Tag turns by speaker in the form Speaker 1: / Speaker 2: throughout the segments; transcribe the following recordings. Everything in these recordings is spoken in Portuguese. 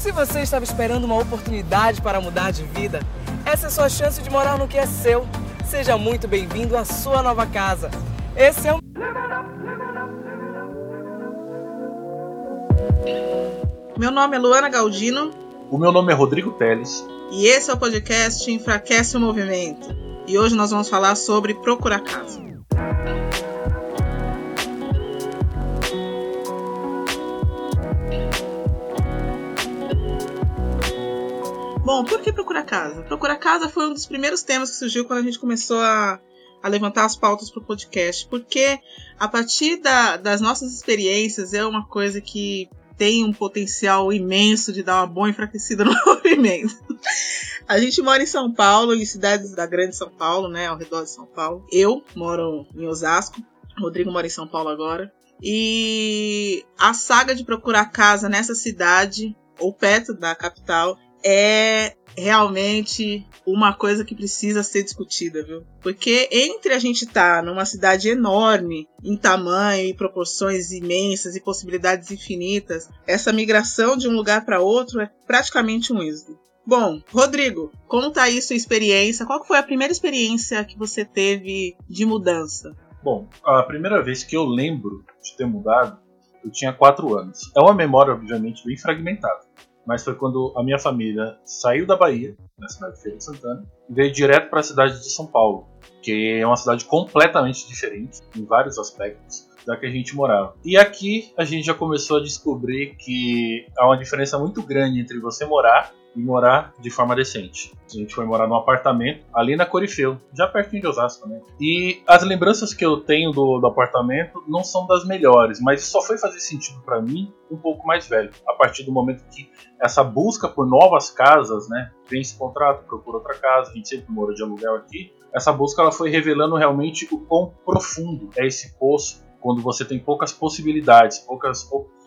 Speaker 1: Se você estava esperando uma oportunidade para mudar de vida, essa é sua chance de morar no que é seu. Seja muito bem-vindo à sua nova casa. Esse é o.
Speaker 2: Meu nome é Luana Galdino.
Speaker 3: O meu nome é Rodrigo Teles.
Speaker 2: E esse é o podcast Enfraquece o Movimento. E hoje nós vamos falar sobre procurar casa. Bom, por que procurar casa? Procurar casa foi um dos primeiros temas que surgiu quando a gente começou a, a levantar as pautas para o podcast, porque a partir da, das nossas experiências é uma coisa que tem um potencial imenso de dar uma boa enfraquecida no movimento. A gente mora em São Paulo, em cidades da grande São Paulo, né, ao redor de São Paulo. Eu moro em Osasco, Rodrigo mora em São Paulo agora. E a saga de procurar casa nessa cidade, ou perto da capital, é realmente uma coisa que precisa ser discutida, viu? Porque entre a gente estar tá numa cidade enorme, em tamanho e proporções imensas e possibilidades infinitas, essa migração de um lugar para outro é praticamente um êxodo. Bom, Rodrigo, conta aí sua experiência. Qual foi a primeira experiência que você teve de mudança?
Speaker 3: Bom, a primeira vez que eu lembro de ter mudado, eu tinha 4 anos. É uma memória, obviamente, bem fragmentada mas foi quando a minha família saiu da Bahia, na cidade de Feira de Santana, e veio direto para a cidade de São Paulo, que é uma cidade completamente diferente em vários aspectos da que a gente morava. E aqui a gente já começou a descobrir que há uma diferença muito grande entre você morar e morar de forma decente. A gente foi morar num apartamento ali na Corifeu, já pertinho de Osasco, né? E as lembranças que eu tenho do, do apartamento não são das melhores, mas só foi fazer sentido para mim um pouco mais velho, a partir do momento que essa busca por novas casas, né, esse contrato, procura outra casa, a gente sempre mora de aluguel aqui. Essa busca ela foi revelando realmente o quão profundo é esse poço quando você tem poucas possibilidades, poucas opções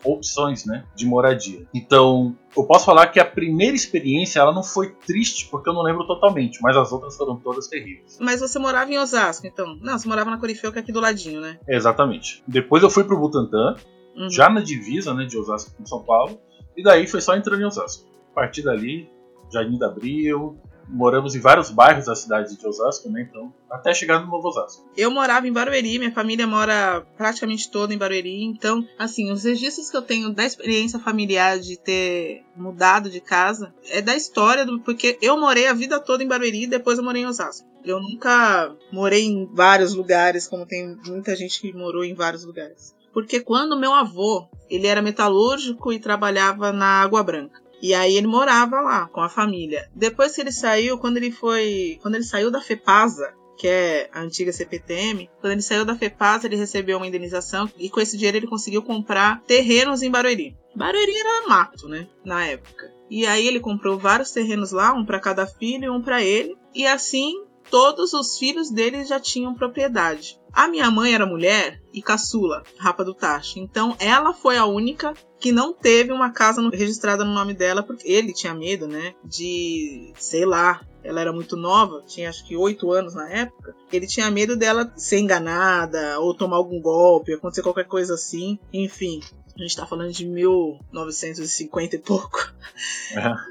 Speaker 3: né, de moradia. Então, eu posso falar que a primeira experiência ela não foi triste, porque eu não lembro totalmente, mas as outras foram todas terríveis.
Speaker 2: Mas você morava em Osasco, então? Não, você morava na Corifeu, que é aqui do ladinho, né?
Speaker 3: Exatamente. Depois eu fui pro Butantã, uhum. já na divisa né, de Osasco com São Paulo, e daí foi só entrando em Osasco. A partir dali, Jardim da Abril, moramos em vários bairros da cidade de Osasco, né? Então, até chegar no Novo Osasco.
Speaker 2: Eu morava em Barueri, minha família mora praticamente toda em Barueri, então, assim, os registros que eu tenho da experiência familiar de ter mudado de casa é da história do porque eu morei a vida toda em Barueri e depois eu morei em Osasco. Eu nunca morei em vários lugares, como tem muita gente que morou em vários lugares. Porque quando meu avô, ele era metalúrgico e trabalhava na Água Branca. E aí ele morava lá com a família. Depois que ele saiu, quando ele foi, quando ele saiu da FEPASA, que é a antiga CPTM, quando ele saiu da FEPASA, ele recebeu uma indenização e com esse dinheiro ele conseguiu comprar terrenos em Barueri. Barueri era mato, né, na época. E aí ele comprou vários terrenos lá, um para cada filho e um para ele, e assim todos os filhos dele já tinham propriedade. A minha mãe era mulher e caçula, rapa do tacho. Então ela foi a única que não teve uma casa registrada no nome dela, porque ele tinha medo, né? De, sei lá, ela era muito nova, tinha acho que oito anos na época. Ele tinha medo dela ser enganada ou tomar algum golpe, acontecer qualquer coisa assim. Enfim, a gente tá falando de 1950 e pouco.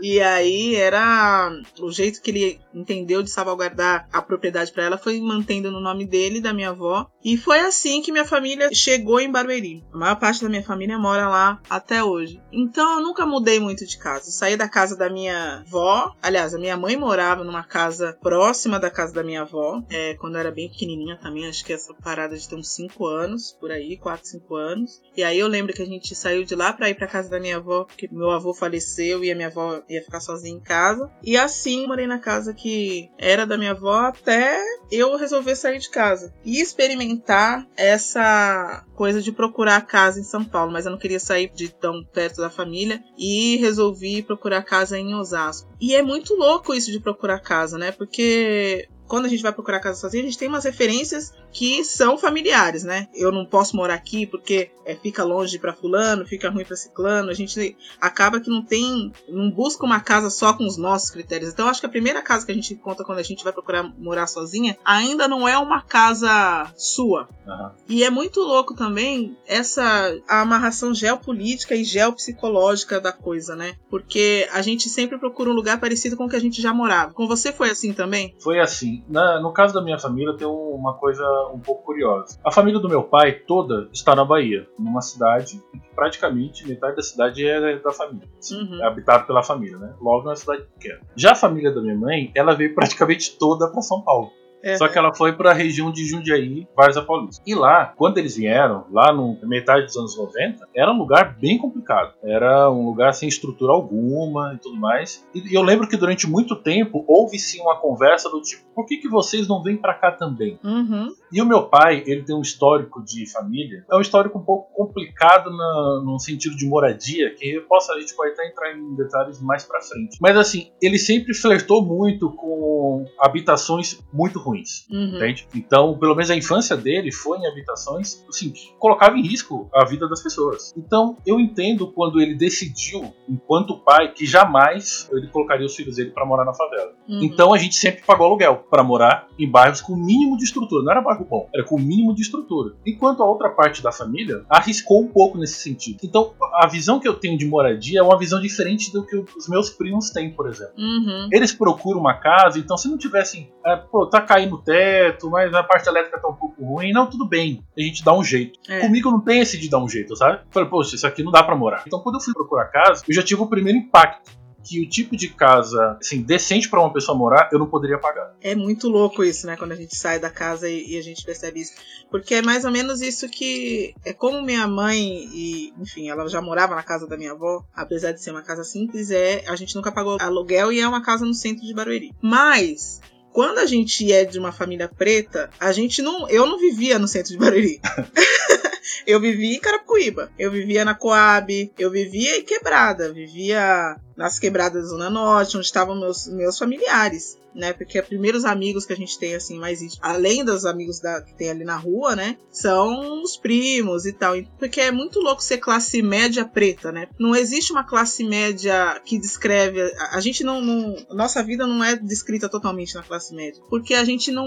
Speaker 2: E aí era o jeito que ele entendeu de salvaguardar a propriedade para ela foi mantendo no nome dele, da minha avó. E foi assim que minha família chegou em Barueri. A maior parte da minha família mora lá até hoje. Então eu nunca mudei muito de casa. Eu saí da casa da minha avó. Aliás, a minha mãe morava numa casa próxima da casa da minha avó. É, quando eu era bem pequenininha também. Acho que essa parada de ter uns 5 anos, por aí, 4, 5 anos. E aí eu lembro que a gente gente saiu de lá para ir para casa da minha avó, porque meu avô faleceu e a minha avó ia ficar sozinha em casa. E assim morei na casa que era da minha avó até eu resolver sair de casa e experimentar essa coisa de procurar casa em São Paulo, mas eu não queria sair de tão perto da família e resolvi procurar casa em Osasco. E é muito louco isso de procurar casa, né? Porque quando a gente vai procurar casa sozinha, a gente tem umas referências que são familiares, né? Eu não posso morar aqui porque é, fica longe para fulano, fica ruim para ciclano. A gente acaba que não tem, não busca uma casa só com os nossos critérios. Então, acho que a primeira casa que a gente conta quando a gente vai procurar morar sozinha ainda não é uma casa sua. Uhum. E é muito louco também essa amarração geopolítica e geopsicológica da coisa, né? Porque a gente sempre procura um lugar parecido com o que a gente já morava. Com você foi assim também?
Speaker 3: Foi assim. Na, no caso da minha família tem uma coisa um pouco curiosa. A família do meu pai toda está na Bahia, numa cidade em que praticamente metade da cidade é da família. Uhum. É habitado pela família, né? Logo é uma cidade pequena. Já a família da minha mãe, ela veio praticamente toda para São Paulo. É. Só que ela foi para a região de Jundiaí, Várzea Paulista. E lá, quando eles vieram, lá no metade dos anos 90, era um lugar bem complicado. Era um lugar sem estrutura alguma e tudo mais. E eu lembro que durante muito tempo houve sim uma conversa do tipo: por que, que vocês não vêm para cá também?
Speaker 2: Uhum.
Speaker 3: E o meu pai, ele tem um histórico de família, é um histórico um pouco complicado na, no sentido de moradia, que eu posso, a gente pode até entrar em detalhes mais para frente. Mas assim, ele sempre flertou muito com habitações muito ruins. Uhum. Entende? Então, pelo menos a infância dele foi em habitações assim, que colocava em risco a vida das pessoas. Então, eu entendo quando ele decidiu, enquanto pai, que jamais ele colocaria os filhos dele para morar na favela. Uhum. Então, a gente sempre pagou aluguel para morar em bairros com o mínimo de estrutura. Não era bairro bom, era com o mínimo de estrutura. Enquanto a outra parte da família arriscou um pouco nesse sentido. Então, a visão que eu tenho de moradia é uma visão diferente do que os meus primos têm, por exemplo.
Speaker 2: Uhum.
Speaker 3: Eles procuram uma casa, então se não tivessem, é, pô, tá caindo no teto, mas a parte elétrica tá um pouco ruim. Não, tudo bem, a gente dá um jeito. É. Comigo não tem esse de dar um jeito, sabe? Falei, poxa, isso aqui não dá para morar. Então quando eu fui procurar casa, eu já tive o primeiro impacto que o tipo de casa, assim, decente para uma pessoa morar, eu não poderia pagar.
Speaker 2: É muito louco isso, né? Quando a gente sai da casa e, e, a gente percebe isso. Porque é mais ou menos isso que. É como minha mãe, e, enfim, ela já morava na casa da minha avó, apesar de ser uma casa simples, é a gente nunca pagou aluguel e é uma casa no centro de Barueri. Mas quando a gente é de uma família preta, a gente não. Eu não vivia no centro de Barueri. eu vivia em Carapicuíba, eu vivia na Coab, eu vivia em Quebrada, vivia nas quebradas da Zona Norte, onde estavam meus, meus familiares, né? Porque os primeiros amigos que a gente tem, assim, mais além dos amigos da, que tem ali na rua, né? São os primos e tal. Porque é muito louco ser classe média preta, né? Não existe uma classe média que descreve. A, a gente não, não. Nossa vida não é descrita totalmente na classe média. Porque a gente não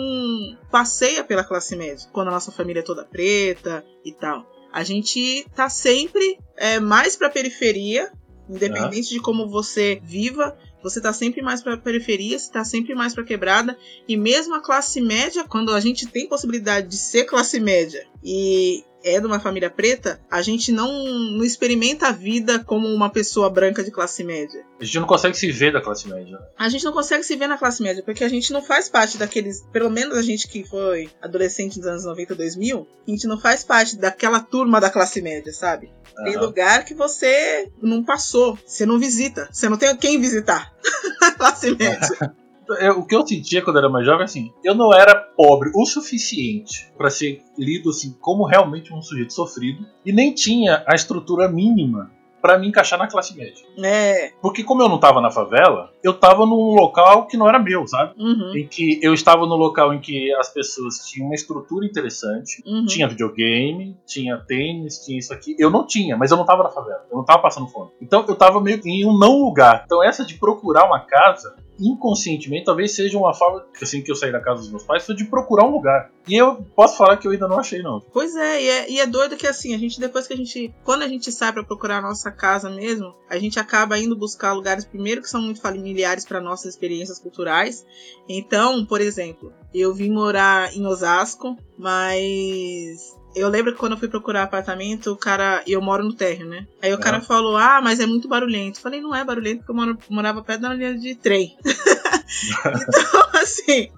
Speaker 2: passeia pela classe média quando a nossa família é toda preta e tal. A gente tá sempre é, mais pra periferia Independente de como você viva, você tá sempre mais para periferia, você tá sempre mais para quebrada, e mesmo a classe média, quando a gente tem possibilidade de ser classe média e é de uma família preta, a gente não, não experimenta a vida como uma pessoa branca de classe média.
Speaker 3: A gente não consegue se ver da classe média.
Speaker 2: A gente não consegue se ver na classe média, porque a gente não faz parte daqueles. Pelo menos a gente que foi adolescente nos anos 90, 2000, a gente não faz parte daquela turma da classe média, sabe? Uhum. Tem lugar que você não passou, você não visita, você não tem quem visitar classe média.
Speaker 3: o que eu sentia quando era mais jovem, assim, eu não era pobre o suficiente para ser lido assim como realmente um sujeito sofrido e nem tinha a estrutura mínima para me encaixar na classe média.
Speaker 2: É.
Speaker 3: Porque como eu não tava na favela, eu tava num local que não era meu, sabe?
Speaker 2: Uhum.
Speaker 3: Em que eu estava no local em que as pessoas tinham uma estrutura interessante, uhum. tinha videogame, tinha tênis, tinha isso aqui. Eu não tinha, mas eu não tava na favela, eu não tava passando fome. Então eu tava meio que em um não lugar. Então essa de procurar uma casa inconscientemente, talvez seja uma forma, assim que eu saí da casa dos meus pais, foi de procurar um lugar. E eu posso falar que eu ainda não achei, não.
Speaker 2: Pois é, e é, e é doido que assim, a gente, depois que a gente. Quando a gente sai para procurar a nossa casa mesmo, a gente acaba indo buscar lugares, primeiro, que são muito familiares para nossas experiências culturais. Então, por exemplo, eu vim morar em Osasco, mas eu lembro que quando eu fui procurar apartamento, o cara. Eu moro no térreo, né? Aí o é. cara falou: Ah, mas é muito barulhento. Eu falei: Não é barulhento porque eu moro, morava perto da linha de trem. então, assim.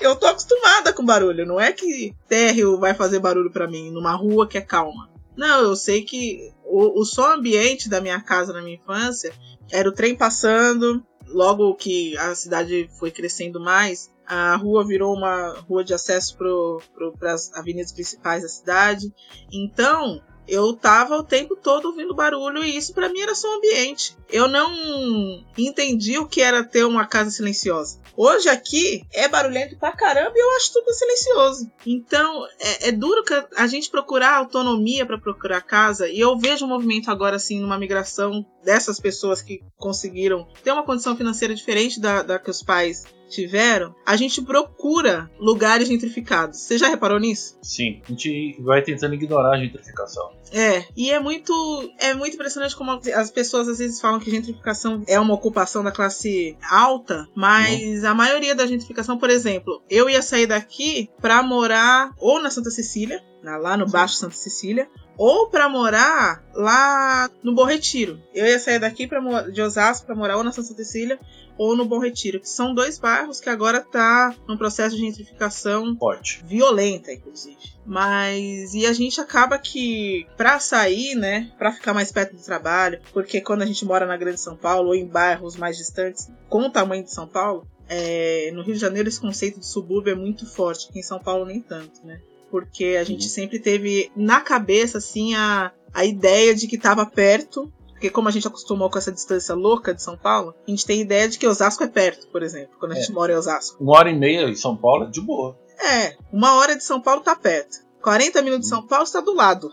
Speaker 2: Eu tô acostumada com barulho. Não é que térreo vai fazer barulho para mim numa rua que é calma. Não, eu sei que o, o som ambiente da minha casa na minha infância era o trem passando. Logo que a cidade foi crescendo mais, a rua virou uma rua de acesso para as avenidas principais da cidade. Então, eu tava o tempo todo ouvindo barulho e isso para mim era som ambiente. Eu não entendi o que era ter uma casa silenciosa. Hoje aqui é barulhento pra caramba e eu acho tudo silencioso. Então é, é duro a gente procurar autonomia para procurar casa e eu vejo um movimento agora assim numa migração dessas pessoas que conseguiram ter uma condição financeira diferente da, da que os pais tiveram, a gente procura lugares gentrificados. Você já reparou nisso?
Speaker 3: Sim, a gente vai tentando ignorar a gentrificação.
Speaker 2: É, e é muito é muito impressionante como as pessoas às vezes falam que gentrificação é uma ocupação da classe alta, mas uhum. a maioria da gentrificação, por exemplo, eu ia sair daqui para morar ou na Santa Cecília, lá no Baixo Santa Cecília, ou para morar lá no Bom Retiro. Eu ia sair daqui pra, de Osasco para morar ou na Santa Cecília ou no Bom Retiro, que são dois bairros que agora tá num processo de gentrificação
Speaker 3: Forte.
Speaker 2: violenta, inclusive. Mas e a gente acaba que para sair, né, para ficar mais perto do trabalho, porque quando a gente mora na Grande São Paulo ou em bairros mais distantes, com o tamanho de São Paulo, é, no Rio de Janeiro esse conceito de subúrbio é muito forte, aqui em São Paulo nem tanto, né? Porque a gente uhum. sempre teve na cabeça assim a, a ideia de que estava perto porque como a gente acostumou com essa distância louca de São Paulo, a gente tem ideia de que Osasco é perto, por exemplo, quando a gente é. mora em Osasco.
Speaker 3: Uma hora e meia em São Paulo é de boa.
Speaker 2: É, uma hora de São Paulo tá perto. 40 minutos de São Paulo está do lado.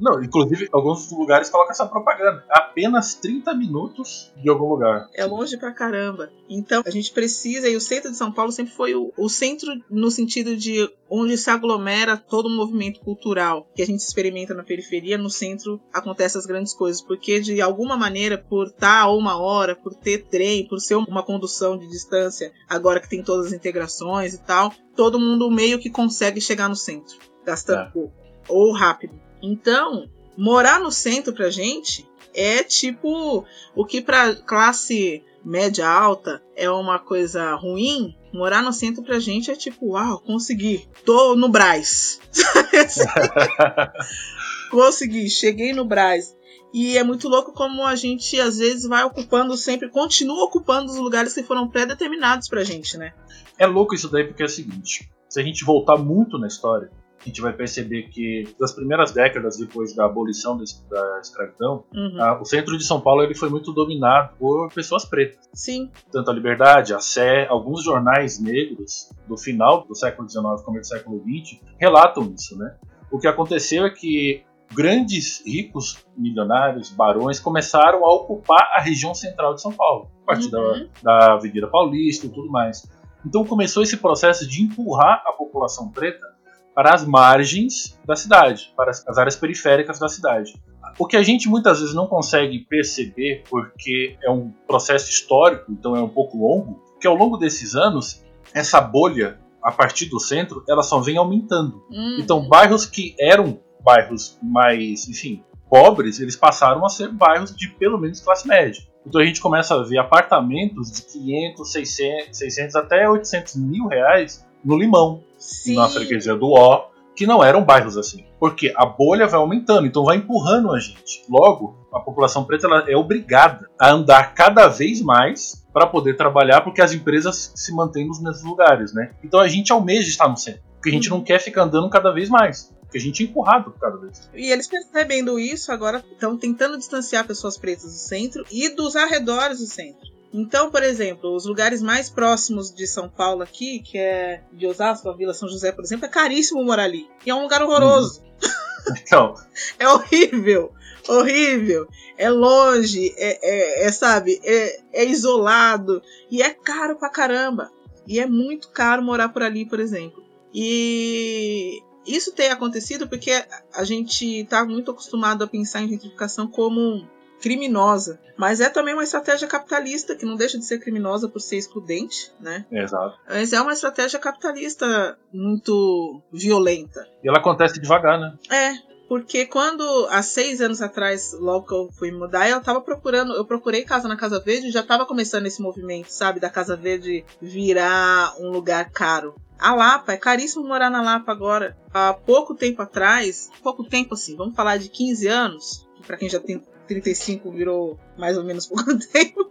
Speaker 3: Não, inclusive, alguns lugares colocam essa propaganda. Apenas 30 minutos de algum lugar.
Speaker 2: É longe pra caramba. Então, a gente precisa, e o centro de São Paulo sempre foi o, o centro no sentido de onde se aglomera todo o movimento cultural que a gente experimenta na periferia, no centro acontecem as grandes coisas, porque de alguma maneira, por estar uma hora, por ter trem, por ser uma condução de distância, agora que tem todas as integrações e tal, todo mundo meio que consegue chegar no centro, gastando é. pouco ou rápido. Então, morar no centro pra gente é tipo o que pra classe média alta é uma coisa ruim, morar no centro pra gente é tipo, uau, consegui. Tô no Braz. consegui, cheguei no Braz. E é muito louco como a gente às vezes vai ocupando sempre, continua ocupando os lugares que foram pré-determinados pra gente, né?
Speaker 3: É louco isso daí porque é o seguinte, se a gente voltar muito na história, a gente vai perceber que das primeiras décadas depois da abolição da escravidão, uhum. a, o centro de São Paulo ele foi muito dominado por pessoas pretas.
Speaker 2: Sim.
Speaker 3: Tanto a Liberdade, a Sé, alguns jornais negros do final do século XIX, começo do século XX, relatam isso, né? O que aconteceu é que grandes ricos milionários, barões, começaram a ocupar a região central de São Paulo, a partir uhum. da, da Avenida Paulista e tudo mais. Então começou esse processo de empurrar a população preta para as margens da cidade, para as áreas periféricas da cidade. O que a gente muitas vezes não consegue perceber, porque é um processo histórico, então é um pouco longo, que ao longo desses anos, essa bolha, a partir do centro, ela só vem aumentando. Hum. Então, bairros que eram bairros mais, enfim, pobres, eles passaram a ser bairros de pelo menos classe média. Então a gente começa a ver apartamentos de 500, 600, 600 até 800 mil reais no Limão, Sim. na freguesia do Ó, que não eram bairros assim. Porque a bolha vai aumentando, então vai empurrando a gente. Logo, a população preta ela é obrigada a andar cada vez mais para poder trabalhar, porque as empresas se mantêm nos mesmos lugares, né? Então a gente almeja estar no centro, porque a gente não quer ficar andando cada vez mais. Porque a gente é empurrado cada vez.
Speaker 2: E eles percebendo isso, agora estão tentando distanciar pessoas pretas do centro e dos arredores do centro. Então, por exemplo, os lugares mais próximos de São Paulo aqui, que é de Osasco, a Vila São José, por exemplo, é caríssimo morar ali. E é um lugar horroroso.
Speaker 3: Hum. Então.
Speaker 2: é horrível. Horrível. É longe, é, é, é sabe, é, é isolado. E é caro pra caramba. E é muito caro morar por ali, por exemplo. E isso tem acontecido porque a gente está muito acostumado a pensar em gentrificação como criminosa. Mas é também uma estratégia capitalista, que não deixa de ser criminosa por ser excludente, né?
Speaker 3: Exato.
Speaker 2: Mas é uma estratégia capitalista muito violenta.
Speaker 3: E ela acontece devagar, né?
Speaker 2: É, porque quando, há seis anos atrás, logo que eu fui mudar, eu tava procurando, eu procurei casa na Casa Verde e já tava começando esse movimento, sabe, da Casa Verde virar um lugar caro. A Lapa, é caríssimo morar na Lapa agora. Há pouco tempo atrás, pouco tempo assim, vamos falar de 15 anos, para quem já tem 35 virou mais ou menos pouco tempo.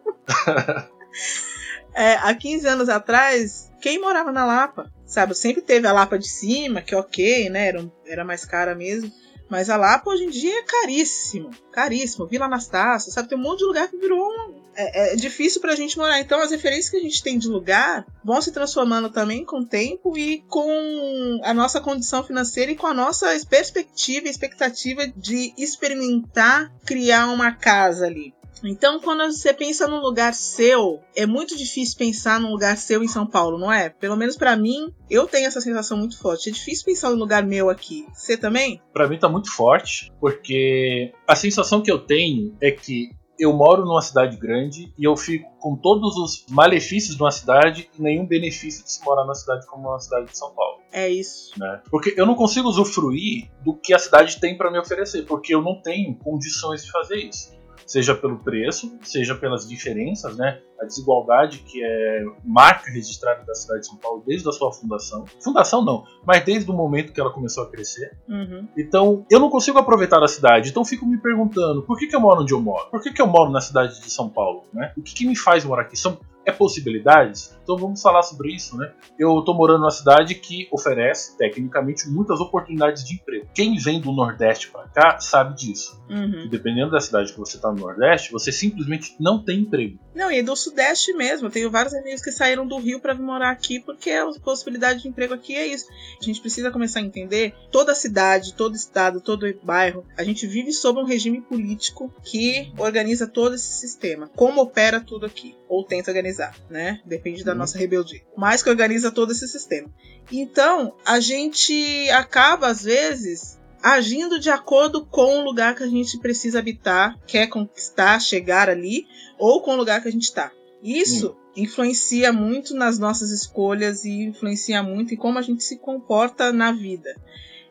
Speaker 2: é, há 15 anos atrás, quem morava na Lapa? Sabe, sempre teve a Lapa de cima, que ok, né? Era, era mais cara mesmo. Mas a Lapa hoje em dia é caríssimo. Caríssimo. Vila Anastácia, sabe? Tem um monte de lugar que virou um. É, é difícil pra gente morar. Então as referências que a gente tem de lugar vão se transformando também com o tempo e com a nossa condição financeira e com a nossa perspectiva e expectativa de experimentar criar uma casa ali. Então, quando você pensa num lugar seu, é muito difícil pensar num lugar seu em São Paulo, não é? Pelo menos para mim, eu tenho essa sensação muito forte. É difícil pensar num lugar meu aqui. Você também?
Speaker 3: Para mim tá muito forte, porque a sensação que eu tenho é que eu moro numa cidade grande e eu fico com todos os malefícios de uma cidade e nenhum benefício de se morar numa cidade como uma cidade de São Paulo.
Speaker 2: É isso.
Speaker 3: Né? Porque eu não consigo usufruir do que a cidade tem para me oferecer, porque eu não tenho condições de fazer isso seja pelo preço, seja pelas diferenças, né? A desigualdade que é marca registrada da cidade de São Paulo desde a sua fundação. Fundação não, mas desde o momento que ela começou a crescer.
Speaker 2: Uhum.
Speaker 3: Então, eu não consigo aproveitar a cidade. Então, fico me perguntando, por que, que eu moro onde eu moro? Por que, que eu moro na cidade de São Paulo? Né? O que, que me faz morar aqui? São é possibilidades? Então vamos falar sobre isso, né? Eu estou morando numa cidade que oferece, tecnicamente, muitas oportunidades de emprego. Quem vem do Nordeste para cá sabe disso.
Speaker 2: Uhum.
Speaker 3: dependendo da cidade que você está no Nordeste, você simplesmente não tem emprego.
Speaker 2: Não, e do Sudeste mesmo. Eu tenho vários amigos que saíram do Rio para vir morar aqui porque a possibilidade de emprego aqui é isso. A gente precisa começar a entender toda cidade, todo estado, todo bairro. A gente vive sob um regime político que organiza todo esse sistema. Como opera tudo aqui? Ou tenta organizar, né? Depende da uhum. nossa rebeldia. Mas que organiza todo esse sistema. Então, a gente acaba, às vezes, agindo de acordo com o lugar que a gente precisa habitar, quer conquistar, chegar ali, ou com o lugar que a gente está. Isso hum. influencia muito nas nossas escolhas e influencia muito em como a gente se comporta na vida.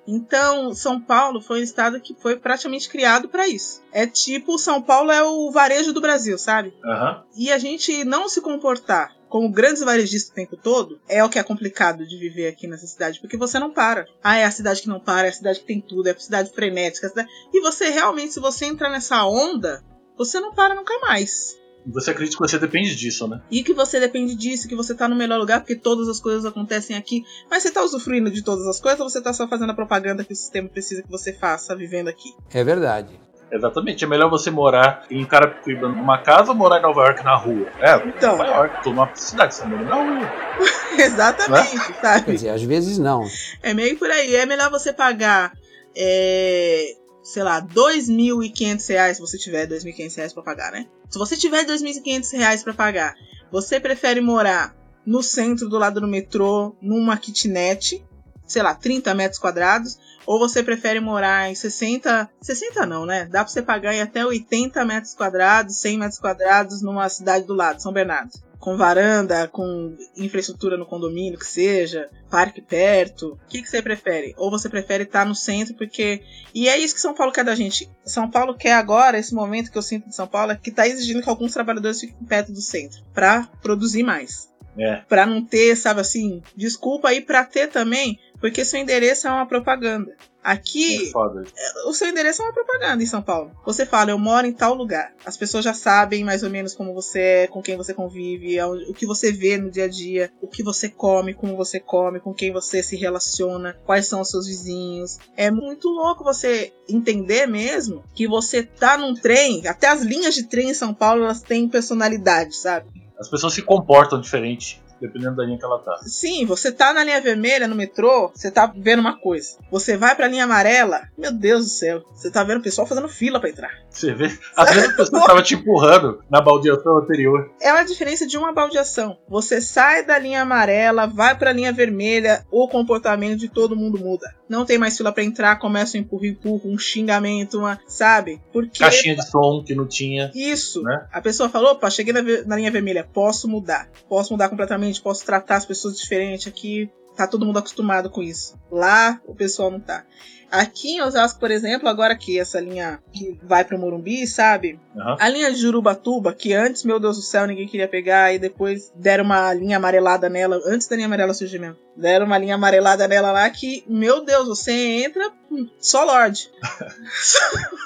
Speaker 2: Então, São Paulo foi um estado que foi praticamente criado para isso. É tipo, São Paulo é o varejo do Brasil, sabe?
Speaker 3: Uhum.
Speaker 2: E a gente não se comportar como grandes varejistas o tempo todo, é o que é complicado de viver aqui nessa cidade, porque você não para. Ah, é a cidade que não para, é a cidade que tem tudo, é a cidade frenética. A cidade... E você realmente, se você entrar nessa onda, você não para nunca mais.
Speaker 3: Você acredita que você depende disso, né?
Speaker 2: E que você depende disso, que você tá no melhor lugar porque todas as coisas acontecem aqui. Mas você tá usufruindo de todas as coisas ou você tá só fazendo a propaganda que o sistema precisa que você faça vivendo aqui?
Speaker 4: É verdade.
Speaker 3: Exatamente. É melhor você morar em Carapicuíba numa casa ou morar em Nova York na rua? É, então, Nova York, tô numa cidade, você mora na rua.
Speaker 2: Exatamente, né? sabe?
Speaker 4: Quer dizer, às vezes não.
Speaker 2: É meio por aí. É melhor você pagar, é, sei lá, R$ 2.500 se você tiver R$ 2.500 para pagar, né? Se você tiver R$ 2.500 para pagar, você prefere morar no centro do lado do metrô, numa kitnet, sei lá, 30 metros quadrados, ou você prefere morar em 60, 60 não, né? Dá para você pagar em até 80 metros quadrados, 100 metros quadrados numa cidade do lado, São Bernardo. Com varanda, com infraestrutura no condomínio, que seja, parque perto. O que, que você prefere? Ou você prefere estar no centro, porque. E é isso que São Paulo quer da gente. São Paulo quer agora, esse momento que eu sinto de São Paulo, é que está exigindo que alguns trabalhadores fiquem perto do centro, para produzir mais.
Speaker 3: É.
Speaker 2: Para não ter, sabe assim, desculpa aí para ter também porque seu endereço é uma propaganda. Aqui, é o seu endereço é uma propaganda em São Paulo. Você fala, eu moro em tal lugar. As pessoas já sabem mais ou menos como você é, com quem você convive, é o que você vê no dia a dia, o que você come, como você come, com quem você se relaciona, quais são os seus vizinhos. É muito louco você entender mesmo que você tá num trem, até as linhas de trem em São Paulo elas têm personalidade, sabe?
Speaker 3: As pessoas se comportam diferente dependendo da linha que ela tá.
Speaker 2: Sim, você tá na linha vermelha no metrô, você tá vendo uma coisa. Você vai pra linha amarela, meu Deus do céu, você tá vendo o pessoal fazendo fila para entrar.
Speaker 3: Você vê? Às vezes a pessoa tava te empurrando na baldeação anterior.
Speaker 2: É uma diferença de uma baldeação. Você sai da linha amarela, vai pra linha vermelha, o comportamento de todo mundo muda. Não tem mais fila para entrar, começa um empurro, empurro, um xingamento, uma, sabe? Porque
Speaker 3: caixinha de som que não tinha.
Speaker 2: Isso. Né? A pessoa falou, opa, cheguei na, na linha vermelha, posso mudar. Posso mudar completamente posso tratar as pessoas diferente aqui. Tá todo mundo acostumado com isso. Lá o pessoal não tá. Aqui em Osasco, por exemplo, agora que essa linha que vai pro Morumbi, sabe?
Speaker 3: Uhum.
Speaker 2: A linha de Jurubatuba, que antes, meu Deus do céu, ninguém queria pegar, e depois deram uma linha amarelada nela, antes da linha amarela surgir mesmo. Deram uma linha amarelada nela lá que, meu Deus, você entra só Lorde.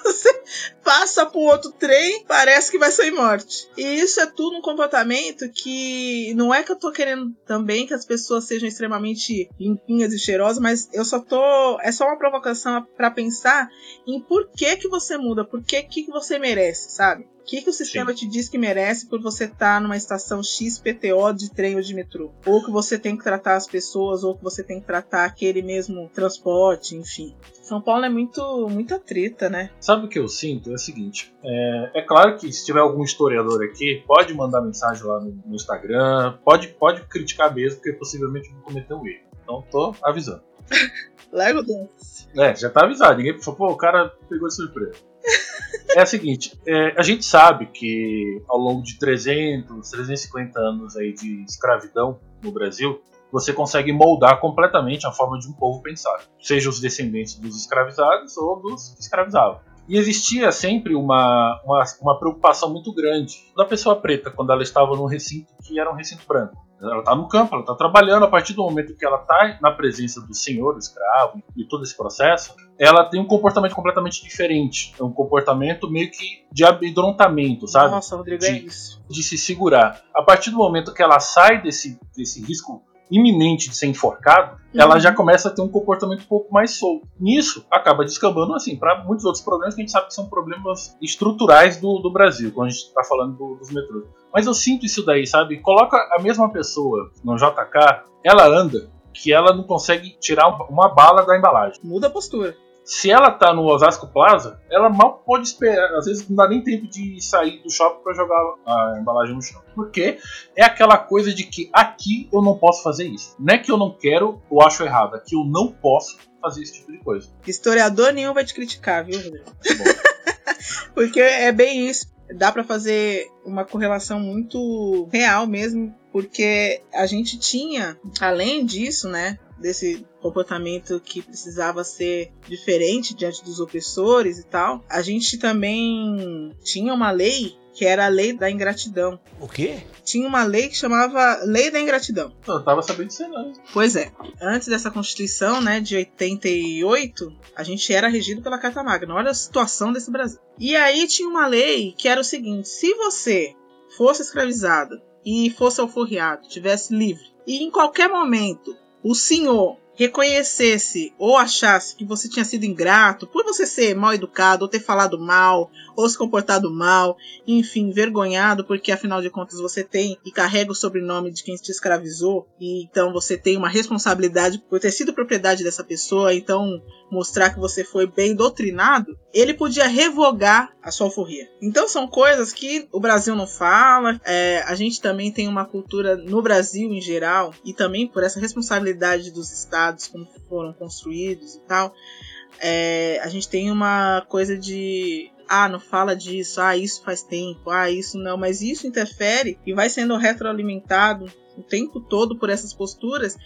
Speaker 2: você passa por outro trem, parece que vai sair morte. E isso é tudo um comportamento que não é que eu tô querendo também que as pessoas sejam extremamente limpinhas e cheirosas, mas eu só tô. É só uma provocação para pensar em por que que você muda, por que que você merece, sabe? O que, que o sistema Sim. te diz que merece por você estar tá numa estação XPTO de trem ou de metrô? Ou que você tem que tratar as pessoas, ou que você tem que tratar aquele mesmo transporte, enfim. São Paulo é muito muita treta, né?
Speaker 3: Sabe o que eu sinto? É o seguinte: é, é, claro que se tiver algum historiador aqui, pode mandar mensagem lá no, no Instagram, pode, pode criticar mesmo, porque possivelmente vou cometer um erro. Então tô avisando.
Speaker 2: Largo o
Speaker 3: É, já tá avisado. Ninguém falou, pô, o cara pegou de surpresa. é o seguinte, é, a gente sabe que ao longo de 300, 350 anos aí de escravidão no Brasil, você consegue moldar completamente a forma de um povo pensar, seja os descendentes dos escravizados ou dos que escravizavam. E existia sempre uma, uma, uma, preocupação muito grande da pessoa preta quando ela estava num recinto que era um recinto branco. Ela está no campo, ela está trabalhando. A partir do momento que ela está na presença do senhor, escravo e todo esse processo, ela tem um comportamento completamente diferente. É um comportamento meio que de amedrontamento, sabe?
Speaker 2: Nossa, Rodrigo,
Speaker 3: de,
Speaker 2: é isso.
Speaker 3: De se segurar. A partir do momento que ela sai desse, desse risco iminente de ser enforcado, uhum. ela já começa a ter um comportamento um pouco mais solto. Nisso, acaba descambando assim para muitos outros problemas que a gente sabe que são problemas estruturais do, do Brasil, quando a gente está falando do, dos metrôs. Mas eu sinto isso daí, sabe? Coloca a mesma pessoa no JK, ela anda que ela não consegue tirar uma bala da embalagem.
Speaker 2: Muda a postura
Speaker 3: se ela tá no Osasco Plaza, ela mal pode esperar. Às vezes não dá nem tempo de sair do shopping para jogar a embalagem no chão. Porque é aquela coisa de que aqui eu não posso fazer isso. Não é que eu não quero ou acho errado, é que eu não posso fazer esse tipo de coisa.
Speaker 2: Historiador nenhum vai te criticar, viu, Rodrigo? Porque é bem isso. Dá para fazer uma correlação muito real mesmo, porque a gente tinha, além disso, né, desse comportamento que precisava ser diferente diante dos opressores e tal, a gente também tinha uma lei que era a lei da ingratidão.
Speaker 4: O quê?
Speaker 2: Tinha uma lei que chamava Lei da Ingratidão.
Speaker 3: Eu tava sabendo disso não.
Speaker 2: Pois é. Antes dessa Constituição, né, de 88, a gente era regido pela Carta Magna. Olha a situação desse Brasil. E aí tinha uma lei que era o seguinte: se você fosse escravizado e fosse alforriado, tivesse livre, e em qualquer momento o senhor reconhecesse ou achasse que você tinha sido ingrato por você ser mal educado, ou ter falado mal, ou se comportado mal, enfim, envergonhado, porque afinal de contas você tem e carrega o sobrenome de quem te escravizou, e então você tem uma responsabilidade por ter sido propriedade dessa pessoa, então mostrar que você foi bem doutrinado, ele podia revogar a sua alforria. Então são coisas que o Brasil não fala, é, a gente também tem uma cultura no Brasil em geral, e também por essa responsabilidade dos estados, como foram construídos e tal, é, a gente tem uma coisa de ah, não fala disso, ah, isso faz tempo, ah, isso não, mas isso interfere e vai sendo retroalimentado o tempo todo por essas posturas.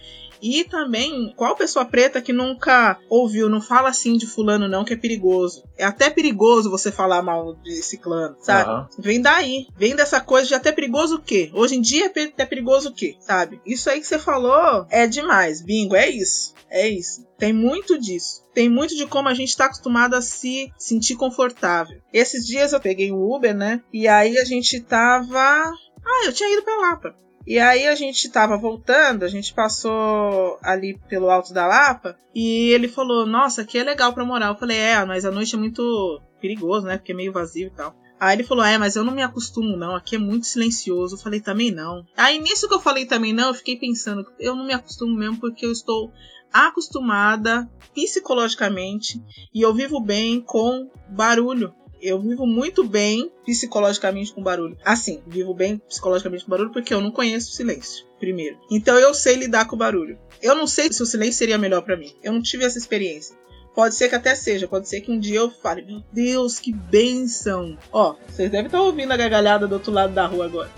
Speaker 2: E também, qual pessoa preta que nunca ouviu, não fala assim de fulano não, que é perigoso. É até perigoso você falar mal de ciclano, sabe? Uhum. Vem daí. Vem dessa coisa de até perigoso o quê? Hoje em dia é perigoso o quê? Sabe? Isso aí que você falou é demais. Bingo, é isso. É isso. Tem muito disso. Tem muito de como a gente está acostumado a se sentir confortável. Esses dias eu peguei um Uber, né? E aí a gente tava. Ah, eu tinha ido pra Lapa. E aí a gente tava voltando, a gente passou ali pelo Alto da Lapa e ele falou: Nossa, aqui é legal pra morar. Eu falei: É, mas a noite é muito perigoso, né? Porque é meio vazio e tal. Aí ele falou: É, mas eu não me acostumo, não. Aqui é muito silencioso. Eu falei: Também não. Aí nisso que eu falei também não, eu fiquei pensando: Eu não me acostumo mesmo porque eu estou acostumada psicologicamente e eu vivo bem com barulho. Eu vivo muito bem psicologicamente com barulho. Assim, vivo bem psicologicamente com barulho porque eu não conheço o silêncio, primeiro. Então eu sei lidar com o barulho. Eu não sei se o silêncio seria melhor para mim. Eu não tive essa experiência. Pode ser que até seja, pode ser que um dia eu fale, meu Deus, que benção. Ó, vocês devem estar ouvindo a gargalhada do outro lado da rua agora.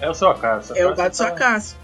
Speaker 3: É o seu acaso.
Speaker 2: É o gato do seu acaso.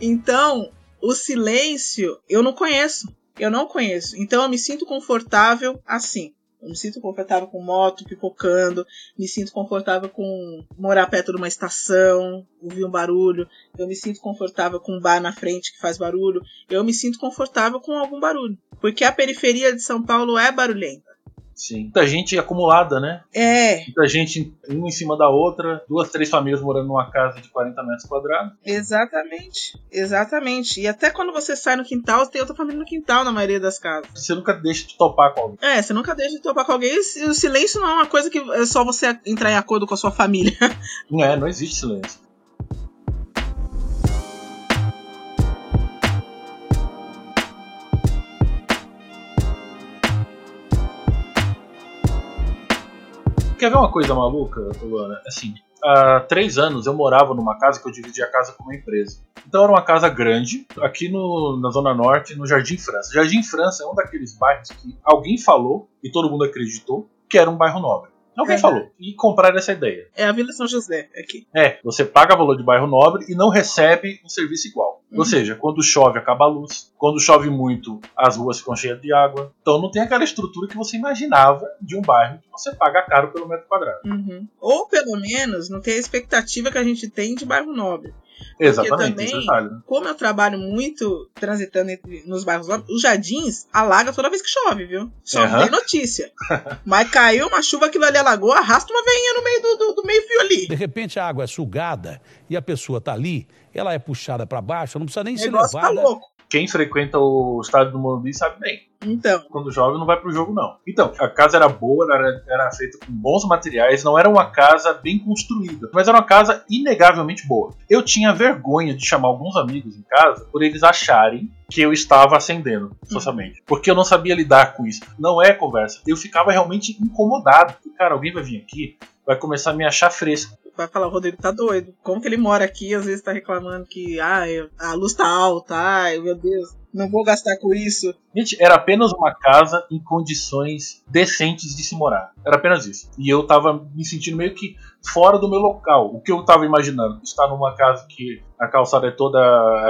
Speaker 2: Então, o silêncio eu não conheço. Eu não conheço. Então eu me sinto confortável assim. Eu me sinto confortável com moto pipocando, me sinto confortável com morar perto de uma estação, ouvir um barulho, eu me sinto confortável com um bar na frente que faz barulho, eu me sinto confortável com algum barulho. Porque a periferia de São Paulo é barulhenta.
Speaker 3: Sim. Muita gente acumulada, né?
Speaker 2: É,
Speaker 3: Muita gente uma em cima da outra, duas, três famílias morando numa casa de 40 metros quadrados.
Speaker 2: exatamente. Exatamente. E até quando você sai no quintal, tem outra família no quintal, na maioria das casas.
Speaker 3: Você nunca deixa de topar com alguém.
Speaker 2: É, você nunca deixa de topar com alguém. E o silêncio não é uma coisa que é só você entrar em acordo com a sua família.
Speaker 3: Não é, não existe silêncio. Quer ver uma coisa maluca, Luana? Assim, há três anos eu morava numa casa que eu dividia a casa com uma empresa. Então era uma casa grande, aqui no- na Zona Norte, no Jardim França. Jardim França é um daqueles bairros que alguém falou e todo mundo acreditou que era um bairro nobre. Alguém
Speaker 2: É.
Speaker 3: falou. E compraram essa ideia.
Speaker 2: É a Vila São José aqui.
Speaker 3: É, você paga valor de bairro nobre e não recebe um serviço igual.
Speaker 2: Uhum.
Speaker 3: Ou seja, quando chove acaba a luz, quando chove muito as ruas ficam cheias de água. Então não tem aquela estrutura que você imaginava de um bairro que você paga caro pelo metro quadrado.
Speaker 2: Uhum. Ou pelo menos não tem a expectativa que a gente tem de bairro nobre.
Speaker 3: Exatamente,
Speaker 2: também-
Speaker 3: esse detalhe. né?
Speaker 2: Como eu trabalho muito transitando entre- nos bairros os jardins alaga toda vez que chove, viu? Só
Speaker 3: Aham.
Speaker 2: tem notícia. Mas caiu uma chuva, aquilo ali alagou, arrasta uma veinha no meio do, do, do meio fio ali.
Speaker 4: De repente a água é sugada e a pessoa tá ali, ela é puxada para baixo, não precisa nem
Speaker 2: O
Speaker 4: ser
Speaker 2: negócio tá
Speaker 4: levada.
Speaker 2: louco.
Speaker 3: Quem frequenta o estádio do Morumbi sabe bem.
Speaker 2: Então,
Speaker 3: Quando chove não vai pro jogo, não. Então, a casa era boa, era, era feita com bons materiais, não era uma casa bem construída, mas era uma casa inegavelmente boa. Eu tinha vergonha de chamar alguns amigos em casa por eles acharem que eu estava acendendo socialmente. Porque eu não sabia lidar com isso. Não é conversa. Eu ficava realmente incomodado. Cara, alguém vai vir aqui, vai começar a me achar fresco.
Speaker 2: Vai falar, o Rodrigo tá doido. Como que ele mora aqui, às vezes tá reclamando que ah, a luz tá alta, ai meu Deus, não vou gastar com isso.
Speaker 3: Gente, era apenas uma casa em condições decentes de se morar. Era apenas isso. E eu tava me sentindo meio que fora do meu local. O que eu tava imaginando? Estar numa casa que a calçada é toda,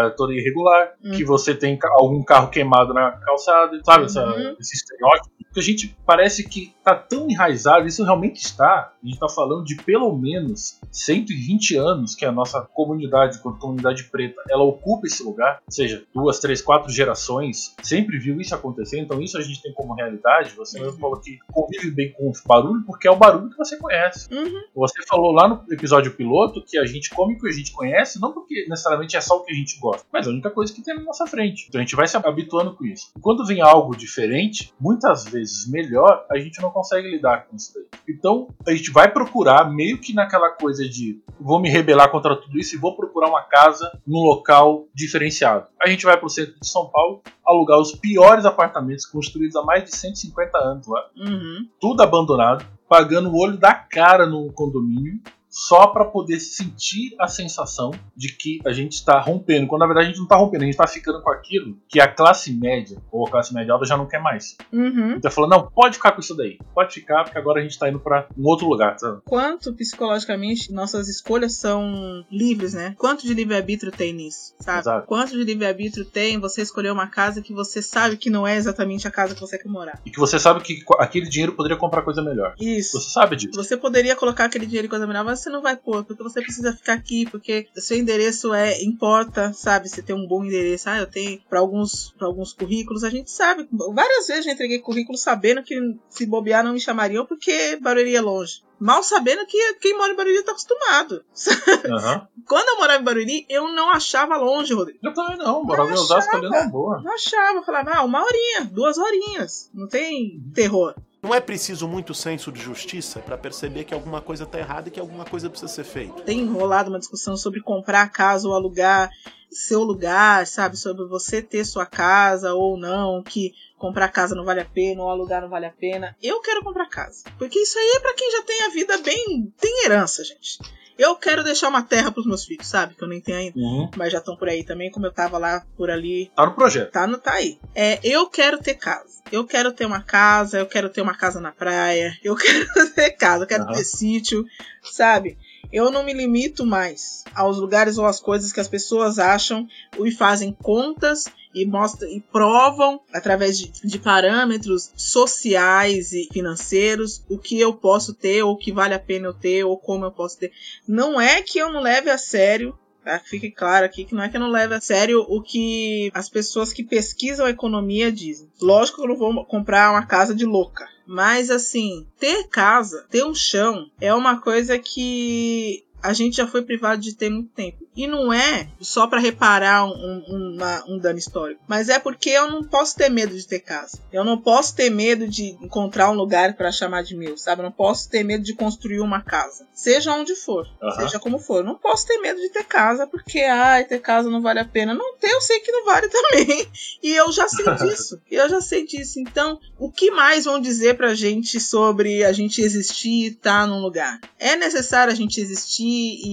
Speaker 3: é toda irregular,
Speaker 2: Hum.
Speaker 3: que você tem algum carro queimado na calçada, sabe? Essa-
Speaker 2: Uhum.
Speaker 3: esse estereótipo. Que a gente parece que tá tão enraizado, isso realmente está. A gente tá falando de pelo menos 120 anos que a nossa comunidade, quanto comunidade preta, ela ocupa esse lugar, ou seja, duas, três, quatro gerações, sempre viu isso acontecer, então isso a gente tem como realidade. Você mesmo falou que convive bem com o barulho porque é o barulho que você conhece.
Speaker 2: Uhum.
Speaker 3: Você falou lá no episódio piloto que a gente come o que a gente conhece, não porque necessariamente é só o que a gente gosta, mas é a única coisa que tem na nossa frente. Então a gente vai se habituando com isso. Quando vem algo diferente, muitas vezes melhor, a gente não consegue lidar com isso daí. Então a gente vai procurar, meio que naquela coisa de vou me rebelar contra tudo isso e vou procurar uma casa num local diferenciado. A gente vai pro centro de São Paulo alugar os piores apartamentos construídos há mais de 150 anos lá
Speaker 2: Uhum.
Speaker 3: tudo abandonado, pagando o olho da cara no condomínio, só para poder sentir a sensação de que a gente está rompendo. Quando na verdade a gente não está rompendo, a gente está ficando com aquilo que a classe média, ou a classe média alta, já não quer mais.
Speaker 2: Uhum.
Speaker 3: Então falando, não, pode ficar com isso daí, pode ficar, porque agora a gente está indo para um outro lugar. Sabe?
Speaker 2: Quanto psicologicamente nossas escolhas são livres, né? Quanto de livre-arbítrio tem nisso, sabe?
Speaker 3: Exato.
Speaker 2: Quanto de livre-arbítrio tem você escolher uma casa que você sabe que não é exatamente a casa que você quer morar?
Speaker 3: E que você sabe que aquele dinheiro poderia comprar coisa melhor.
Speaker 2: Isso.
Speaker 3: Você sabe disso.
Speaker 2: Você poderia colocar aquele dinheiro em coisa melhor, mas você não vai pôr, porque você precisa ficar aqui, porque seu endereço é importa, sabe? Você tem um bom endereço. Ah, eu tenho para alguns para alguns currículos, a gente sabe. Várias vezes já entreguei currículo sabendo que se bobear não me chamariam porque Barueri é longe. Mal sabendo que quem mora em Barueri tá acostumado.
Speaker 3: Aham.
Speaker 2: Quando eu morava em Barueri, eu não achava longe, Rodrigo.
Speaker 3: Eu também não, morava em Osasco ali na boa.
Speaker 2: Não achava. Eu falava, ah, uma horinha, duas horinhas. Não tem terror.
Speaker 5: Não é preciso muito senso de justiça para perceber que alguma coisa está errada e que alguma coisa precisa ser feita.
Speaker 2: tem rolado uma discussão sobre comprar casa ou alugar seu lugar, sabe? Sobre você ter sua casa ou não, que comprar casa não vale a pena ou alugar não vale a pena. Eu quero comprar casa. Porque isso aí é pra quem já tem a vida bem. tem herança, gente. Eu quero deixar uma terra pros meus filhos, sabe? Que eu nem tenho ainda.
Speaker 3: Uhum.
Speaker 2: Mas já estão por aí também, como eu tava lá por ali
Speaker 3: Tá no projeto.
Speaker 2: Tá, no, tá aí. É, eu quero ter casa. Eu quero ter uma casa, eu quero ter uma casa na praia, eu quero ter casa, eu quero
Speaker 3: Aham.
Speaker 2: ter sítio, sabe? Eu não me limito mais aos lugares ou às coisas que as pessoas acham e fazem contas e mostram e provam através de, de parâmetros sociais e financeiros o que eu posso ter, ou o que vale a pena eu ter, ou como eu posso ter. Não é que eu não leve a sério Tá? Que Fique claro aqui que não é que eu não leve a sério o que as pessoas que pesquisam a economia dizem. Lógico que eu não vou comprar uma casa de louca. Mas assim, ter casa, ter um chão, é uma coisa que a gente já foi privado de ter muito tempo. E não é só para reparar um, um, uma, um, dano histórico, mas é porque eu não posso ter medo de ter casa. Eu não posso ter medo de encontrar um lugar para chamar de meu, sabe? Eu não posso ter medo de construir uma casa, seja onde for, seja como for. Eu não posso ter medo de ter casa porque, ai, ter casa não vale a pena. Não ter, eu sei que não vale também. E eu já sei disso. eu já sei disso. Então, o que mais vão dizer pra gente sobre a gente existir e estar tá num lugar? É necessário a gente existir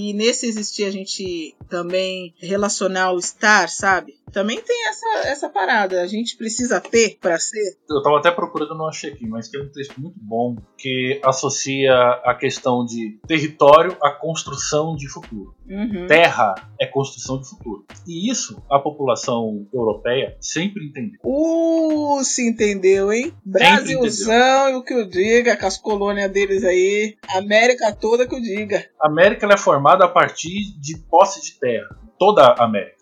Speaker 2: e nesse existir a gente também relacionar o estar, sabe? Também tem essa, essa parada. A gente precisa ter para ser.
Speaker 3: Eu tava até procurando, não achei aqui, mas tem um texto muito bom que associa a questão de território à construção de futuro. Uhum. Terra é construção de futuro. E isso a população europeia sempre entendeu.
Speaker 2: Uh, se entendeu, hein? Brasilzão e o que eu diga, com as colônias deles aí. América toda que eu diga.
Speaker 3: A América é formada a partir de posse de terra. Toda a América.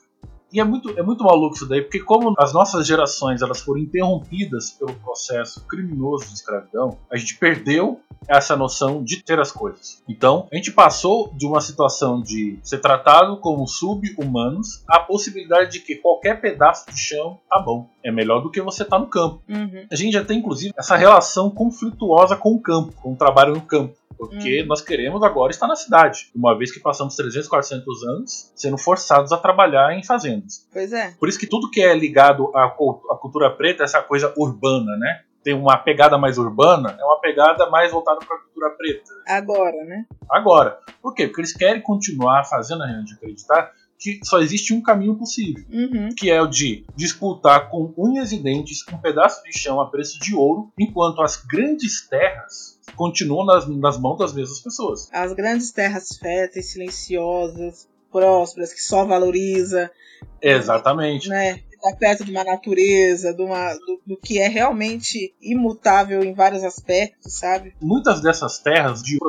Speaker 3: E é muito, é muito maluco isso daí, porque como as nossas gerações elas foram interrompidas pelo processo criminoso de escravidão, a gente perdeu essa noção de ter as coisas. Então, a gente passou de uma situação de ser tratado como sub-humanos à possibilidade de que qualquer pedaço de chão tá bom. É melhor do que você tá no campo. Uhum. A gente já tem, inclusive, essa relação conflituosa com o campo, com o trabalho no campo. Porque hum. nós queremos agora estar na cidade, uma vez que passamos 300, 400 anos sendo forçados a trabalhar em fazendas.
Speaker 2: Pois é.
Speaker 3: Por isso que tudo que é ligado à, à cultura preta é essa coisa urbana, né? Tem uma pegada mais urbana, é uma pegada mais voltada para a cultura preta.
Speaker 2: Agora, né?
Speaker 3: Agora. Por quê? Porque eles querem continuar fazendo a gente acreditar que só existe um caminho possível, uhum. que é o de disputar com unhas e dentes um pedaço de chão a preço de ouro, enquanto as grandes terras continuam nas, nas mãos das mesmas pessoas.
Speaker 2: As grandes terras férteis, silenciosas, prósperas, que só valoriza.
Speaker 3: Exatamente.
Speaker 2: Né? Tá perto de uma natureza, de uma, do, do, que é realmente imutável em vários aspectos, sabe?
Speaker 3: Muitas dessas terras de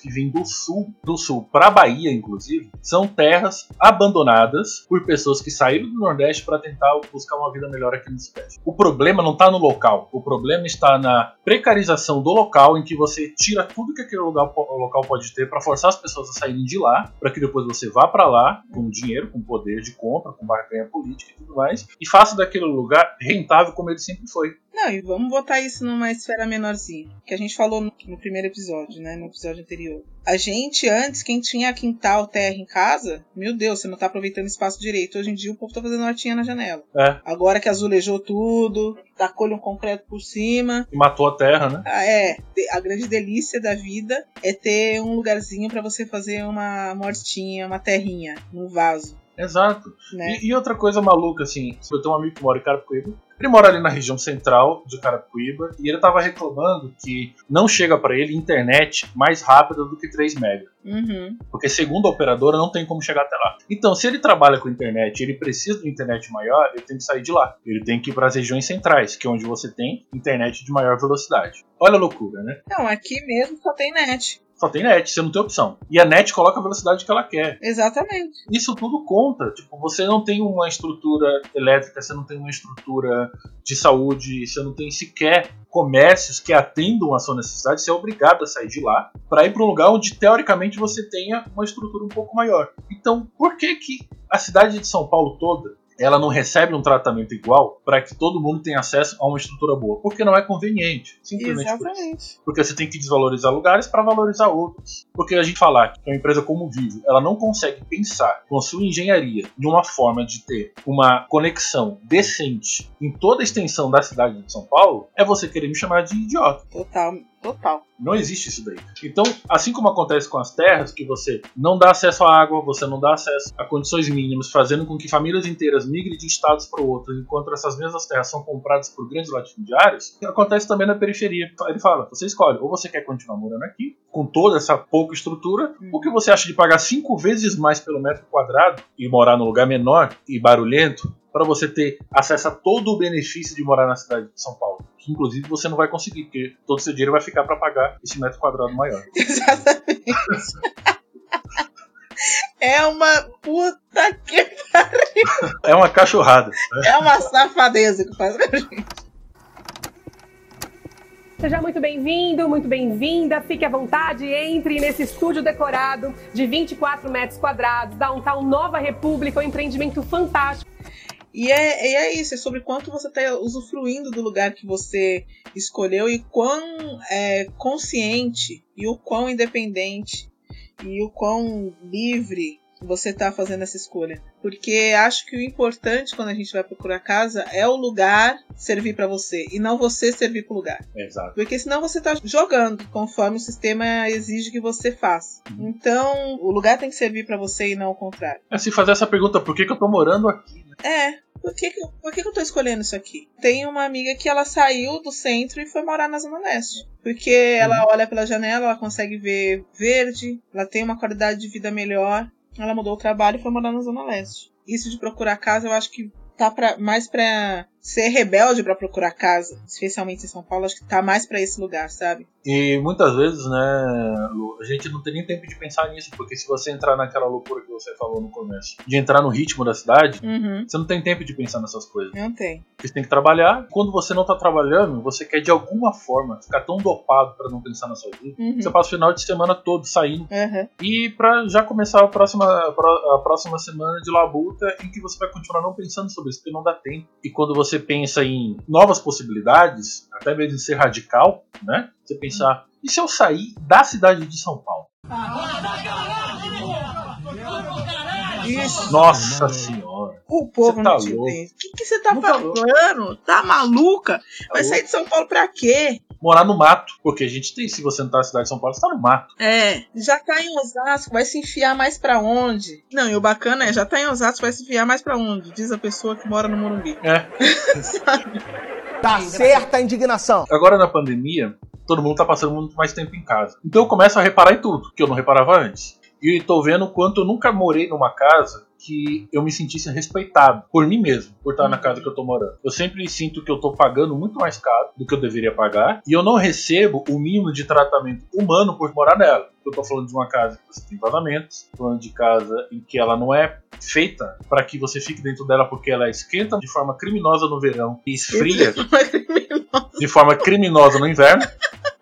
Speaker 3: que vêm do sul, do sul para Bahia, inclusive, são terras abandonadas por pessoas que saíram do Nordeste para tentar buscar uma vida melhor aqui no Sudeste. O problema não está no local, o problema está na precarização do local em que você tira tudo que aquele lugar, local pode ter para forçar as pessoas a saírem de lá, para que depois você vá para lá com dinheiro, com poder de compra, com barganha política e tudo mais e faça daquele lugar rentável como ele sempre foi.
Speaker 2: Não, e vamos botar isso numa esfera menorzinha, que a gente falou no, no, primeiro episódio, né, no episódio anterior. A gente, antes, quem tinha quintal, terra em casa, meu Deus, você não tá aproveitando espaço direito. Hoje em dia o povo tá fazendo hortinha na janela. É. Agora que azulejou tudo, tacou-lhe um concreto por cima.
Speaker 3: E matou a terra, né?
Speaker 2: Ah, é, a grande delícia da vida é ter um lugarzinho para você fazer uma mortinha, uma terrinha, num vaso.
Speaker 3: Exato. Né? E, e, outra coisa maluca, assim, eu tenho um amigo que mora em Carapicuíba, ele mora ali na região central de Carapicuíba e ele tava reclamando que não chega para ele internet mais rápida do que 3 MB. Uhum. Porque segundo a operadora não tem como chegar até lá. Então, se ele trabalha com internet e ele precisa de internet maior, ele tem que sair de lá. Ele tem que ir para as regiões centrais, que é onde você tem internet de maior velocidade. Olha a loucura, né?
Speaker 2: Não, aqui mesmo só tem net
Speaker 3: só tem net, você não tem opção. E a net coloca a velocidade que ela quer.
Speaker 2: Exatamente.
Speaker 3: Isso tudo conta. Tipo, você não tem uma estrutura elétrica, você não tem uma estrutura de saúde, você não tem sequer comércios que atendam a sua necessidade, você é obrigado a sair de lá para ir para um lugar onde teoricamente você tenha uma estrutura um pouco maior. Então, por que que a cidade de São Paulo toda ela não recebe um tratamento igual para que todo mundo tenha acesso a uma estrutura boa, porque não é conveniente, simplesmente
Speaker 2: Exatamente.
Speaker 3: Por porque você tem que desvalorizar lugares para valorizar outros. Porque a gente falar que uma empresa como Vivo, ela não consegue pensar com a sua engenharia de uma forma de ter uma conexão decente em toda a extensão da cidade de São Paulo, é você querer me chamar de idiota.
Speaker 2: Total. Total.
Speaker 3: Não existe isso daí. Então, assim como acontece com as terras, que você não dá acesso à água, você não dá acesso a condições mínimas, fazendo com que famílias inteiras migrem de estados para outros, enquanto essas mesmas terras são compradas por grandes latifundiários, acontece também na periferia. Ele fala: você escolhe, ou você quer continuar morando aqui, com toda essa pouca estrutura, hum. ou que você acha de pagar cinco vezes mais pelo metro quadrado e morar num lugar menor e barulhento, para você ter acesso a todo o benefício de morar na cidade de São Paulo. Que inclusive você não vai conseguir, porque todo o seu dinheiro vai ficar para pagar esse metro quadrado maior.
Speaker 2: Exatamente. É uma puta que pariu.
Speaker 3: É uma cachorrada.
Speaker 2: Né? É uma safadeza que faz com a gente.
Speaker 6: Seja muito bem-vindo, muito bem-vinda. Fique à vontade, entre nesse estúdio decorado de 24 metros quadrados, Downtown Nova República, um empreendimento fantástico.
Speaker 2: E é, e é isso, é sobre quanto você está usufruindo do lugar que você escolheu e quão é, consciente e o quão independente e o quão livre você está fazendo essa escolha. Porque acho que o importante quando a gente vai procurar casa é o lugar servir para você e não você servir para o lugar.
Speaker 3: Exato.
Speaker 2: Porque senão você está jogando conforme o sistema exige que você faça.
Speaker 3: Uhum.
Speaker 2: Então, o lugar tem que servir para você e não o contrário.
Speaker 3: É se fazer essa pergunta, por que, que eu tô morando aqui? né?
Speaker 2: É, por que, que, por que, que eu tô escolhendo isso aqui? Tem uma amiga que ela saiu do centro e foi morar na Zona Leste. Porque ela olha pela janela, ela consegue ver verde, ela tem uma qualidade de vida melhor. Ela mudou o trabalho e foi morar na Zona Leste. Isso de procurar casa, eu acho que tá pra, mais pra ser rebelde pra procurar casa, especialmente em São Paulo, acho que tá mais pra esse lugar, sabe?
Speaker 3: E muitas vezes, né, Lu, a gente não tem nem tempo de pensar nisso, porque se você entrar naquela loucura que você falou no começo, de entrar no ritmo da cidade,
Speaker 2: Uhum.
Speaker 3: você não tem tempo de pensar nessas coisas.
Speaker 2: Não tem.
Speaker 3: Você tem que trabalhar. Quando você não tá trabalhando, você quer de alguma forma ficar tão dopado pra não pensar na sua vida.
Speaker 2: Uhum.
Speaker 3: Você passa o final de semana todo saindo.
Speaker 2: Uhum.
Speaker 3: E pra já começar a próxima, a pró- a próxima semana de labuta em que você vai continuar não pensando sobre isso, porque não dá tempo. E quando você pensa em novas possibilidades, até mesmo em ser radical, né? Você pensar, e se eu sair da cidade de São Paulo?
Speaker 2: Isso.
Speaker 3: Nossa senhora.
Speaker 2: O povo
Speaker 3: Você tá
Speaker 2: não te entende. O que, você tá
Speaker 3: Não tá
Speaker 2: falando? Tá maluca? Vai sair de São Paulo pra quê?
Speaker 3: Morar no mato. Porque a gente tem, se você não tá na cidade de São Paulo, você tá no mato.
Speaker 2: É, já tá em Osasco, vai se enfiar mais pra onde? Não, e o bacana é, já tá em Osasco, vai se enfiar mais pra onde? Diz a pessoa que mora no Morumbi.
Speaker 3: É.
Speaker 7: Tá certa a indignação.
Speaker 3: Agora na pandemia, todo mundo tá passando muito mais tempo em casa. Então eu começo a reparar em tudo, que eu não reparava antes. E eu tô vendo o quanto eu nunca morei numa casa que eu me sentisse respeitado por mim mesmo, por estar na casa que eu tô morando. Eu sempre sinto que eu tô pagando muito mais caro do que eu deveria pagar e eu não recebo o mínimo de tratamento humano por morar nela. Eu tô falando de uma casa que você tem vazamentos, falando de casa em que ela não é feita para que você fique dentro dela porque ela esquenta de forma criminosa no verão e esfria de forma criminosa no inverno,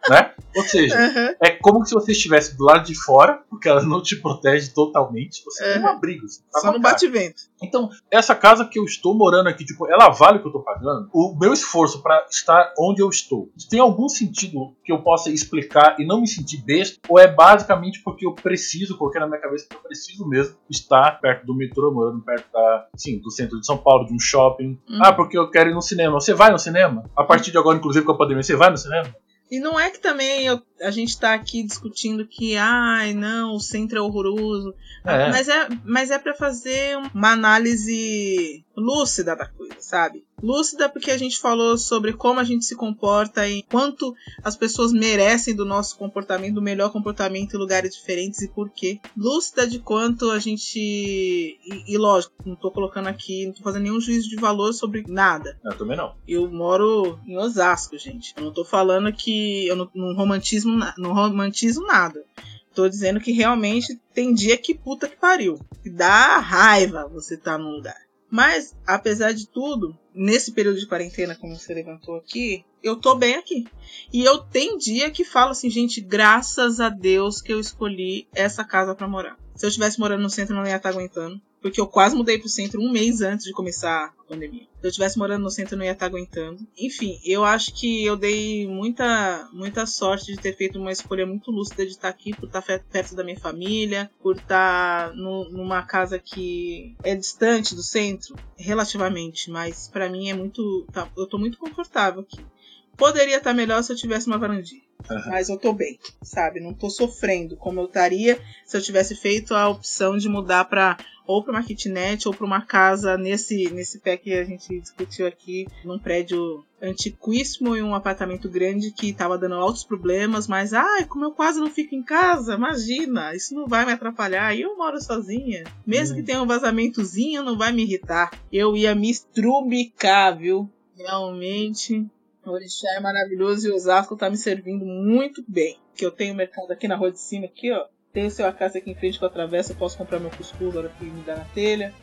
Speaker 3: né? Ou seja,
Speaker 2: Aham.
Speaker 3: é como se você estivesse do lado de fora, porque ela não te protege totalmente. Você tem um
Speaker 2: Uhum.
Speaker 3: abrigo. Você tá
Speaker 2: Só
Speaker 3: com
Speaker 2: no
Speaker 3: cara.
Speaker 2: bate-vento.
Speaker 3: Então, essa casa que eu estou morando aqui, tipo, ela vale o que eu tô pagando? O meu esforço para estar onde eu estou, tem algum sentido que eu possa explicar e não me sentir besta? Ou é basicamente porque eu preciso, coloquei na minha cabeça que eu preciso mesmo estar perto do metrô, morando perto da, sim, do centro de São Paulo, de um shopping.
Speaker 2: Uhum.
Speaker 3: Ah, porque eu quero ir no cinema. Você vai no cinema? A partir de agora, inclusive com a pandemia, você vai no cinema?
Speaker 2: E não é que também eu- a gente tá aqui discutindo que, ai, não, o centro é horroroso.
Speaker 3: É.
Speaker 2: Mas é, mas é para fazer uma análise lúcida da coisa, sabe? Lúcida porque a gente falou sobre como a gente se comporta e quanto as pessoas merecem do nosso comportamento, do melhor comportamento em lugares diferentes e por quê. Lúcida de quanto a gente. E, e lógico, não tô colocando aqui, não tô fazendo nenhum juízo de valor sobre nada.
Speaker 3: Eu também não.
Speaker 2: Eu moro em Osasco, gente. Eu não tô falando que eu não, não romantismo, na- não romantizo nada. Tô dizendo que realmente tem dia que puta que pariu. Que dá raiva você tá num lugar. Mas, apesar de tudo, nesse período de quarentena, como você levantou aqui, eu tô bem aqui. E eu tenho dia que falo assim, gente, graças a Deus que eu escolhi essa casa pra morar. Se eu estivesse morando no centro, eu não ia estar aguentando. Porque eu quase mudei pro centro um mês antes de começar a pandemia. Se eu estivesse morando no centro, eu não ia estar aguentando. Enfim, eu acho que eu dei muita, muita sorte de ter feito uma escolha muito lúcida de estar aqui, por estar fe- perto da minha família, por estar numa casa que é distante do centro, relativamente, mas pra mim é muito. tá- eu tô muito confortável aqui. Poderia estar melhor se eu tivesse uma varandinha. Mas eu tô bem, sabe? Não tô sofrendo como eu estaria se eu tivesse feito a opção de mudar para ou para uma kitnet ou para uma casa nesse nesse pé que a gente discutiu aqui, num prédio antiquíssimo e um apartamento grande que tava dando altos problemas, mas ai, como eu quase não fico em casa, imagina, isso não vai me atrapalhar. E eu moro sozinha, mesmo que tenha um vazamentozinho, não vai me irritar. Eu ia me estrubicar, viu? Realmente, o Orixá é maravilhoso e o Osasco tá me servindo muito bem. Que eu tenho mercado aqui na rua de cima, aqui, ó. Tem o seu casa aqui em frente que eu atravesso, eu posso comprar meu cuscuz na hora que me dá na telha.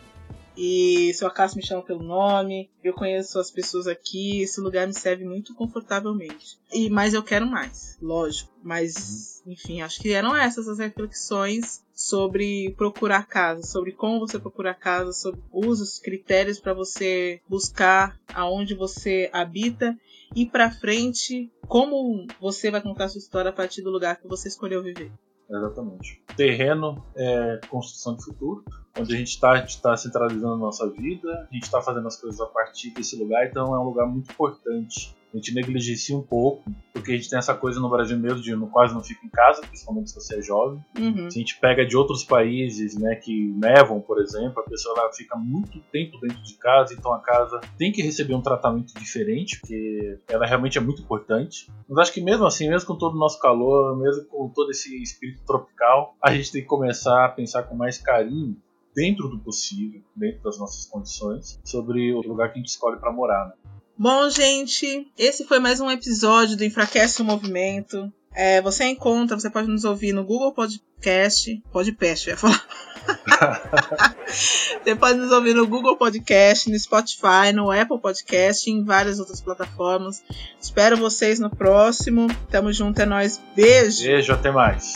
Speaker 2: E se eu acaso me chama pelo nome, eu conheço as pessoas aqui, esse lugar me serve muito confortavelmente. E mas eu quero mais, lógico. Mas, enfim, acho que eram essas as reflexões sobre procurar casa, sobre como você procurar casa, sobre os critérios para você buscar aonde você habita e para frente como você vai contar sua história a partir do lugar que você escolheu viver.
Speaker 3: Exatamente. Terreno é construção de futuro, onde a gente está tá centralizando a nossa vida, a gente está fazendo as coisas a partir desse lugar, então é um lugar muito importante a gente negligencia um pouco, porque a gente tem essa coisa no Brasil mesmo de não, quase não fica em casa, principalmente se você é jovem.
Speaker 2: Uhum.
Speaker 3: Se a gente pega de outros países, né, que nevam, por exemplo, a pessoa ela fica muito tempo dentro de casa, então a casa tem que receber um tratamento diferente, porque ela realmente é muito importante. Mas acho que mesmo assim, mesmo com todo o nosso calor, mesmo com todo esse espírito tropical, a gente tem que começar a pensar com mais carinho dentro do possível, dentro das nossas condições, sobre o lugar que a gente escolhe para morar. Né?
Speaker 2: Bom, gente, esse foi mais um episódio do Enfraquece o Movimento. É, você encontra, você pode nos ouvir no Google Podcast. Podcast, eu ia falar. você pode nos ouvir no Google Podcast, no Spotify, no Apple Podcast e em várias outras plataformas. Espero vocês no próximo. Tamo junto, é nóis. Beijo.
Speaker 3: Beijo, até mais.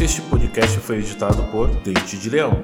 Speaker 8: Este podcast foi editado por Dente de Leão.